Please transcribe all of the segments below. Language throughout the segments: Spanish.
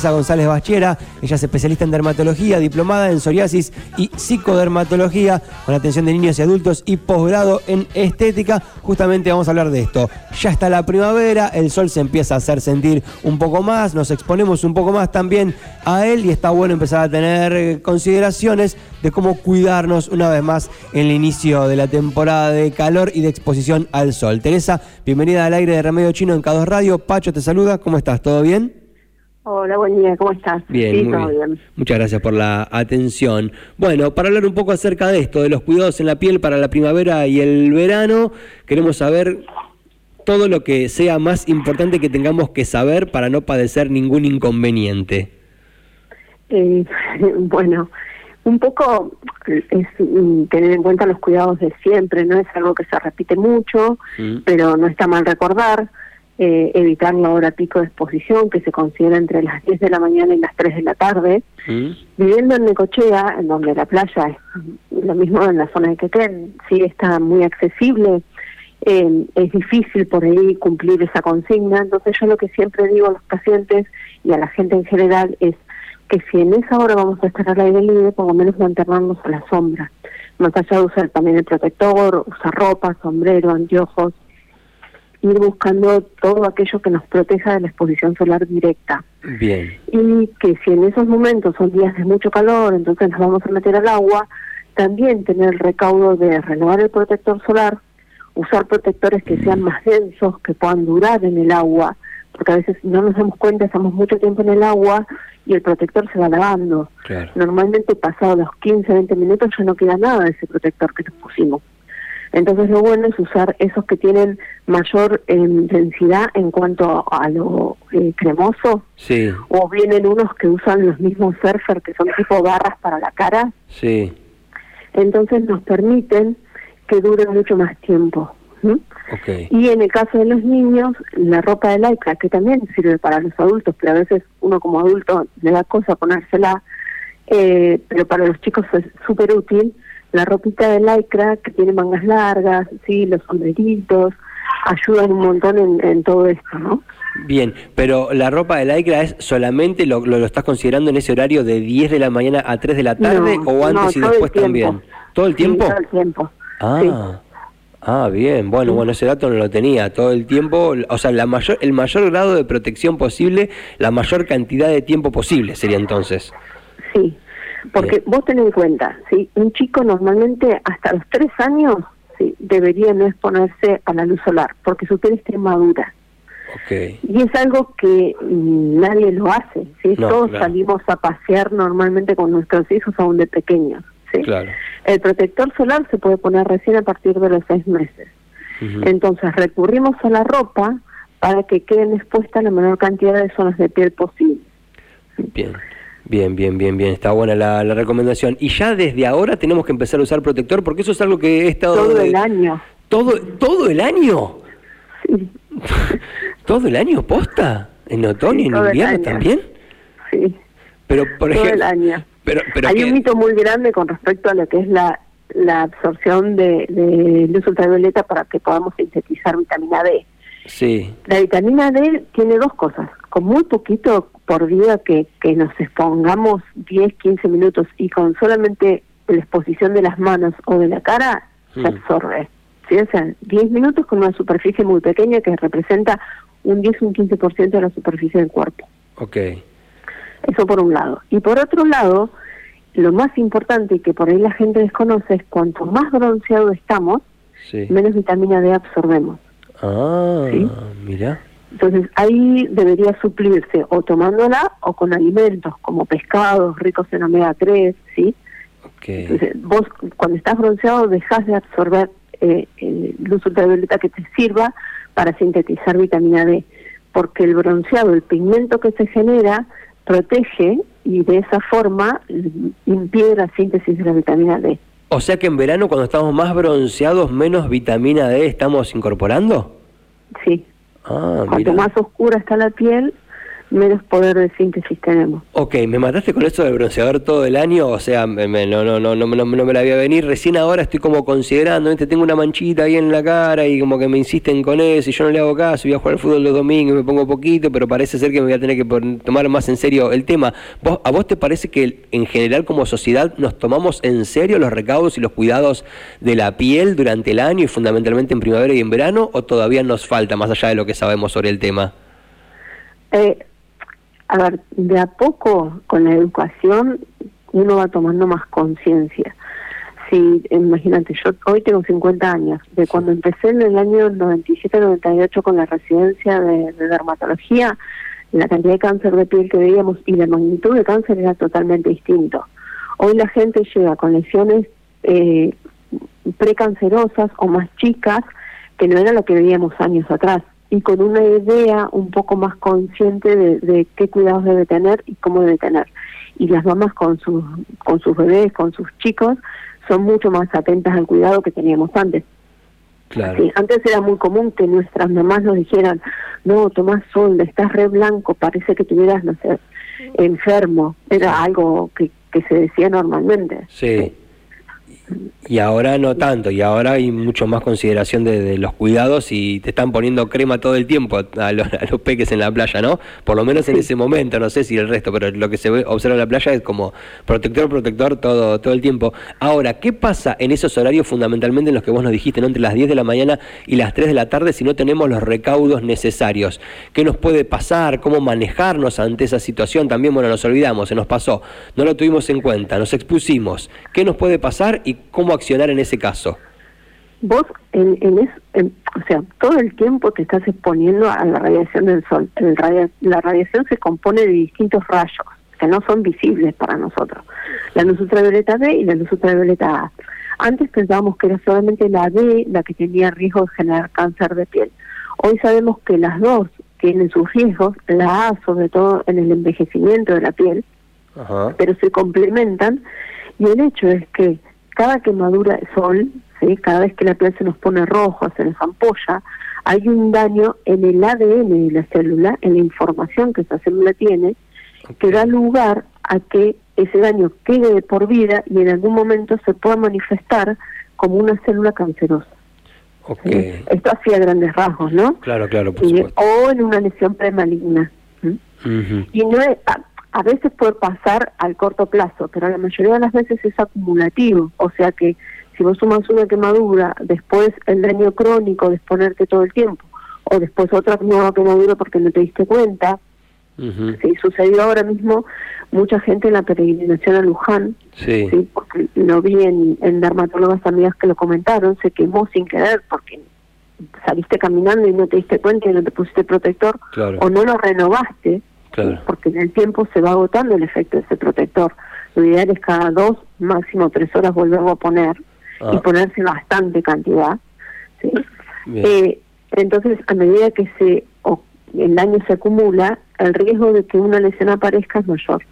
González Bachiera, ella es especialista en dermatología, diplomada en psoriasis y psicodermatología, con atención de niños y adultos y posgrado en estética. Justamente vamos a hablar de esto. Ya está la primavera, el sol se empieza a hacer sentir un poco más, nos exponemos un poco más también a él y está bueno empezar a tener consideraciones de cómo cuidarnos una vez más en el inicio de la temporada de calor y de exposición al sol. Teresa, bienvenida al aire de Remedio Chino en K2 Radio. Pacho te saluda, ¿cómo estás? ¿Todo bien? Hola, buen día, ¿cómo estás? Bien, sí, muy todo bien. bien. Muchas gracias por la atención. Bueno, para hablar un poco acerca de esto, de los cuidados en la piel para la primavera y el verano, queremos saber todo lo que sea más importante que tengamos que saber para no padecer ningún inconveniente. Eh, bueno, un poco es mm, tener en cuenta los cuidados de siempre, no es algo que se repite mucho, Mm. pero no está mal recordar. Eh, evitar la hora pico de exposición que se considera entre las 10 de la mañana y las 3 de la tarde. ¿Mm? Viviendo en Necochea, en donde la playa es lo mismo en la zona de Quequén, sí está muy accesible, eh, es difícil por ahí cumplir esa consigna. Entonces yo lo que siempre digo a los pacientes y a la gente en general es que si en esa hora vamos a estar al aire libre, por lo menos mantenernos a la sombra. Más allá de usar también el protector, usar ropa, sombrero, anteojos, ir buscando todo aquello que nos proteja de la exposición solar directa Bien. y que si en esos momentos son días de mucho calor, entonces nos vamos a meter al agua, también tener el recaudo de renovar el protector solar, usar protectores que sean más densos, que puedan durar en el agua, porque a veces no nos damos cuenta, estamos mucho tiempo en el agua y el protector se va lavando. Claro. Normalmente pasados los 15, 20 minutos ya no queda nada de ese protector que nos pusimos. Entonces lo bueno es usar esos que tienen mayor eh, densidad en cuanto a lo eh, cremoso, Sí, o vienen unos que usan los mismos surfer que son tipo garras para la cara, sí. entonces nos permiten que duren mucho más tiempo. ¿m? Ok. Y en el caso de los niños, la ropa de lycra, que también sirve para los adultos, pero a veces uno como adulto le da cosa ponérsela, eh, pero para los chicos es súper útil, la ropita de lycra que tiene mangas largas, sí, los sombreritos, ayudan un montón en, en todo esto, ¿no? Bien, pero la ropa de lycra es solamente lo, lo, lo estás considerando en ese horario de 10 de la mañana a 3 de la tarde No, o antes no, y después también. ¿Todo el Sí, tiempo? todo el tiempo. Ah, Sí. ah, bien, bueno, bueno, ese dato no lo tenía, todo el tiempo, o sea, la mayor, el mayor grado de protección posible, la mayor cantidad de tiempo posible sería entonces. Sí, porque Bien. vos ten en cuenta, ¿sí? un chico normalmente hasta los tres años ¿sí? debería no exponerse a la luz solar, porque su piel está inmadura. Ok, Y es algo que mm, nadie lo hace, ¿sí? No, Todos claro. salimos a pasear normalmente con nuestros hijos aún de pequeños, ¿sí? claro. El protector solar se puede poner recién a partir de los seis meses. Entonces recurrimos a la ropa para que queden expuestas la menor cantidad de zonas de piel posible. Bien, bien, bien, bien, bien, está buena la, la recomendación. Y ya desde ahora tenemos que empezar a usar protector porque eso es algo que he estado... Todo de- el año. ¿Todo, ¿Todo el año? Sí, ¿Todo el año posta? ¿En otoño y en invierno también? sí. Pero, por todo ejemplo... el año. Pero, pero Hay que- un mito muy grande con respecto a lo que es la, la absorción de, de luz ultravioleta para que podamos sintetizar vitamina D. Sí, La vitamina D tiene dos cosas. Con muy poquito por día que, que nos expongamos 10, 15 minutos y con solamente la exposición de las manos o de la cara, se absorbe. ¿Sí? O sea, 10 minutos con una superficie muy pequeña que representa un 10 o un 15% de la superficie del cuerpo. ok. Eso por un lado. Y por otro lado, lo más importante y que por ahí la gente desconoce es cuanto más bronceado estamos, Sí. menos vitamina D absorbemos. Ah, ¿Sí? mira. Entonces ahí debería suplirse o tomándola o con alimentos como pescados ricos en omega 3, ¿sí? Ok. Entonces vos cuando estás bronceado dejas de absorber eh, eh, luz ultravioleta que te sirva para sintetizar vitamina D, porque el bronceado, el pigmento que se genera, protege y de esa forma impide la síntesis de la vitamina D. O sea que en verano cuando estamos más bronceados, menos vitamina D estamos incorporando. Sí, Ah, cuanto más oscura está la piel, menos poder de síntesis tenemos. Ok, me mataste con esto del bronceador todo el año, o sea, no, no, no, no, no, no me la voy a venir, recién ahora estoy como considerando, ¿viste? tengo una manchita ahí en la cara y como que me insisten con eso y yo no le hago caso, voy a jugar al fútbol los domingos, me pongo poquito, pero parece ser que me voy a tener que tomar más en serio el tema. ¿A vos te parece que en general como sociedad nos tomamos en serio los recaudos y los cuidados de la piel durante el año y fundamentalmente en primavera y en verano o todavía nos falta más allá de lo que sabemos sobre el tema? Eh, a ver, de a poco con la educación uno va tomando más conciencia. Si, imagínate, yo hoy tengo 50 años, de cuando empecé en el año 97-98 con la residencia de, dermatología, la cantidad de cáncer de piel que veíamos y la magnitud de cáncer era totalmente distinto. Hoy la gente llega con lesiones eh, precancerosas o más chicas que no era lo que veíamos años atrás y con una idea un poco más consciente de, qué cuidados debe tener y cómo debe tener. Y las mamás con sus, con sus bebés, con sus chicos, son mucho más atentas al cuidado que teníamos antes. Claro. antes era muy común que nuestras mamás nos dijeran, no, tomás sol, estás re blanco, parece que tuvieras, no sé, enfermo. Era algo que, que se decía normalmente. sí. Y ahora no tanto, y ahora hay mucho más consideración de, los cuidados y te están poniendo crema todo el tiempo a los, peques en la playa, ¿no? Por lo menos en ese momento, no sé si el resto, pero lo que se ve, observa en la playa es como protector, protector todo, todo el tiempo. Ahora, ¿qué pasa en esos horarios fundamentalmente en los que vos nos dijiste, ¿no? entre las 10 de la mañana y las 3 de la tarde, si no tenemos los recaudos necesarios? ¿Qué nos puede pasar? ¿Cómo manejarnos ante esa situación? También, bueno, nos olvidamos, se nos pasó, no lo tuvimos en cuenta, nos expusimos. ¿Qué nos puede pasar y cómo accionar en ese caso? Vos, en, en, o sea, todo el tiempo te estás exponiendo a la radiación del sol. la radiación se compone de distintos rayos que no son visibles para nosotros. La luz ultravioleta B y la luz ultravioleta A. Antes pensábamos que era solamente la B la que tenía riesgo de generar cáncer de piel. Hoy sabemos que las dos tienen sus riesgos, la A sobre todo en el envejecimiento de la piel, pero se complementan y el hecho es que cada quemadura de sol, ¿sí? cada vez que la piel se nos pone roja, se nos ampolla, hay un daño en el ADN de la célula, en la información que esa célula tiene, que da lugar a que ese daño quede de por vida y en algún momento se pueda manifestar como una célula cancerosa. Esto hacía grandes rasgos, ¿no? Claro, claro, por O en una lesión premaligna. Y no es, a veces puede pasar al corto plazo, pero la mayoría de las veces es acumulativo, o sea que si vos sumas una quemadura, después el daño crónico de exponerte todo el tiempo, o después otra nueva quemadura porque no te diste cuenta, si sucedió ahora mismo mucha gente en la peregrinación a Luján, sí. porque lo vi en, en dermatólogas amigas que lo comentaron, se quemó sin querer porque saliste caminando y no te diste cuenta y no te pusiste protector, o no lo renovaste, porque en el tiempo se va agotando el efecto de ese protector. Lo ideal es cada dos, máximo tres horas volverlo a poner y ah. ponerse bastante cantidad. Eh, entonces, a medida que se el daño se acumula, el riesgo de que una lesión aparezca es mayor.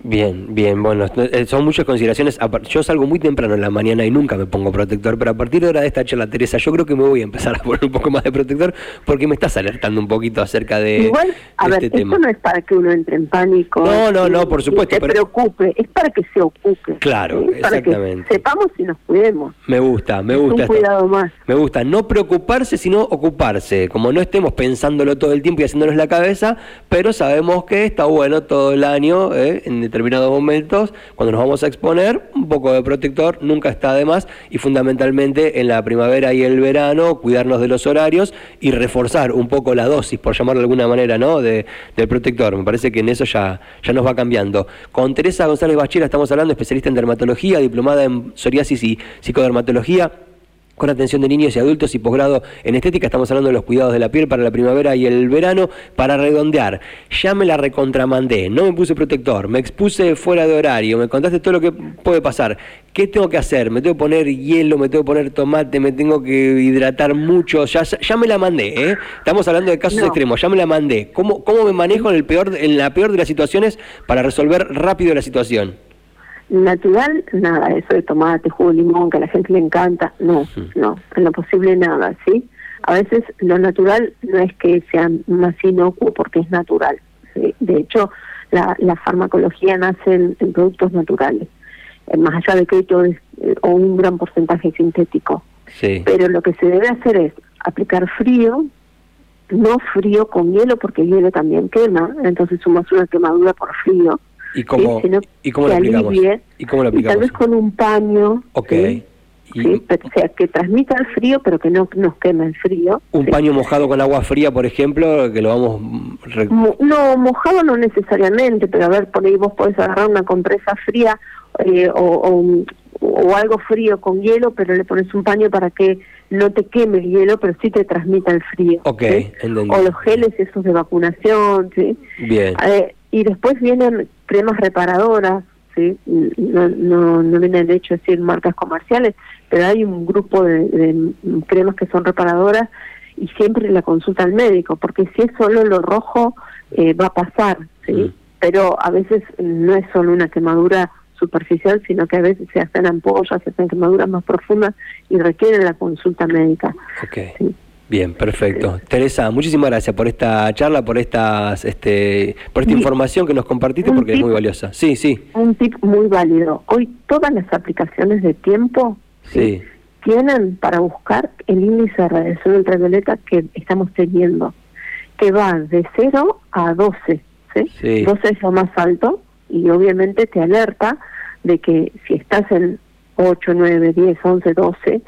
Bien, bien, bueno, eh, son muchas consideraciones. Yo salgo muy temprano en la mañana y nunca me pongo protector, pero a partir de ahora de esta charla, Teresa, yo creo que me voy a empezar a poner un poco más de protector porque me estás alertando un poquito acerca de, Igual, a ver, este esto no es para que uno entre en pánico. No, no, no, por supuesto. se preocupe, es para que se ocupe. Claro, exactamente. Para que sepamos y nos cuidemos. Me gusta, me gusta. Un cuidado más. Me gusta, no preocuparse, sino ocuparse. Como no estemos pensándolo todo el tiempo y haciéndonos la cabeza, pero sabemos que está bueno todo el año, ¿eh? en determinados momentos, cuando nos vamos a exponer, un poco de protector nunca está de más y fundamentalmente en la primavera y el verano cuidarnos de los horarios y reforzar un poco la dosis, por llamarlo de alguna manera, ¿no? De, del protector. Me parece que en eso ya, ya nos va cambiando. Con Teresa González Bachira estamos hablando, especialista en dermatología, diplomada en psoriasis y psicodermatología con atención de niños y adultos y posgrado en estética. Estamos hablando de los cuidados de la piel para la primavera y el verano. Para redondear, ya me la recontramandé, no me puse protector, me expuse fuera de horario, me contaste todo lo que puede pasar. ¿Qué tengo que hacer? ¿Me tengo que poner hielo? ¿Me tengo que poner tomate? ¿Me tengo que hidratar mucho? Ya, ya me la mandé, ¿eh? Estamos hablando de casos extremos, ya me la mandé. ¿Cómo, ¿Cómo me manejo en, el peor, en la peor de las situaciones para resolver rápido la situación? Natural, nada, eso de tomate, jugo de limón, que a la gente le encanta, no, no, en lo posible nada, ¿sí? A veces lo natural no es que sea más inocuo porque es natural, De hecho, la, farmacología nace en, productos naturales, eh, más allá de que todo es, eh, o un gran porcentaje sintético. Pero lo que se debe hacer es aplicar frío, no frío con hielo, porque el hielo también quema, entonces sumas una quemadura por frío. ¿Y cómo, ¿y cómo lo aplicamos? ¿Y cómo lo aplicamos? tal vez con un paño. Ok. ¿sí? o sea, que transmita el frío, pero que no nos queme el frío. ¿Un paño mojado con agua fría, por ejemplo, que lo vamos... no, mojado no necesariamente, pero a ver, por ahí vos podés agarrar una compresa fría eh, o, o, algo frío con hielo, pero le pones un paño para que no te queme el hielo, pero sí te transmita el frío. Ok, O los geles esos de vacunación, ¿sí? Bien. Eh, y después vienen cremas reparadoras, ¿sí? No, no, no viene el hecho de decir marcas comerciales, pero hay un grupo de, cremas que son reparadoras y siempre la consulta al médico, porque si es solo lo rojo, eh, va a pasar, ¿sí? Mm. Pero a veces no es solo una quemadura superficial, sino que a veces se hacen ampollas, se hacen quemaduras más profundas y requieren la consulta médica. Ok. Bien, perfecto. Teresa, muchísimas gracias por esta charla, por estas, este, por esta información que nos compartiste, porque es muy valiosa. Sí, sí. Un tip muy válido. Hoy todas las aplicaciones de tiempo sí. tienen para buscar el índice de radiación ultravioleta que estamos teniendo, que va de 0 a 12. ¿sí? 12 es lo más alto y obviamente te alerta de que si estás en 8, 9, 10, 11, 12,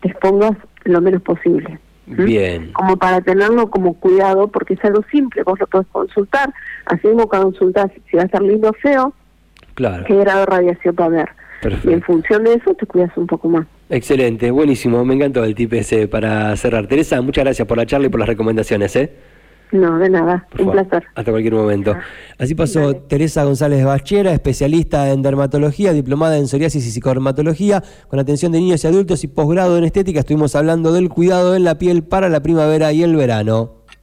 te expongas lo menos posible. Bien. Como para tenerlo como cuidado, porque es algo simple, vos lo podés consultar, así mismo consultar si va a estar lindo o feo, claro. qué grado de radiación va a haber. Y en función de eso te cuidas un poco más. Excelente, buenísimo, me encantó el tip ese para cerrar. Teresa, muchas gracias por la charla y por las recomendaciones. ¿eh? No, de nada, un placer. Hasta cualquier momento. Así pasó Teresa González Bachera, especialista en dermatología, diplomada en psoriasis y psicodermatología, con atención de niños y adultos y posgrado en estética. Estuvimos hablando del cuidado en la piel para la primavera y el verano.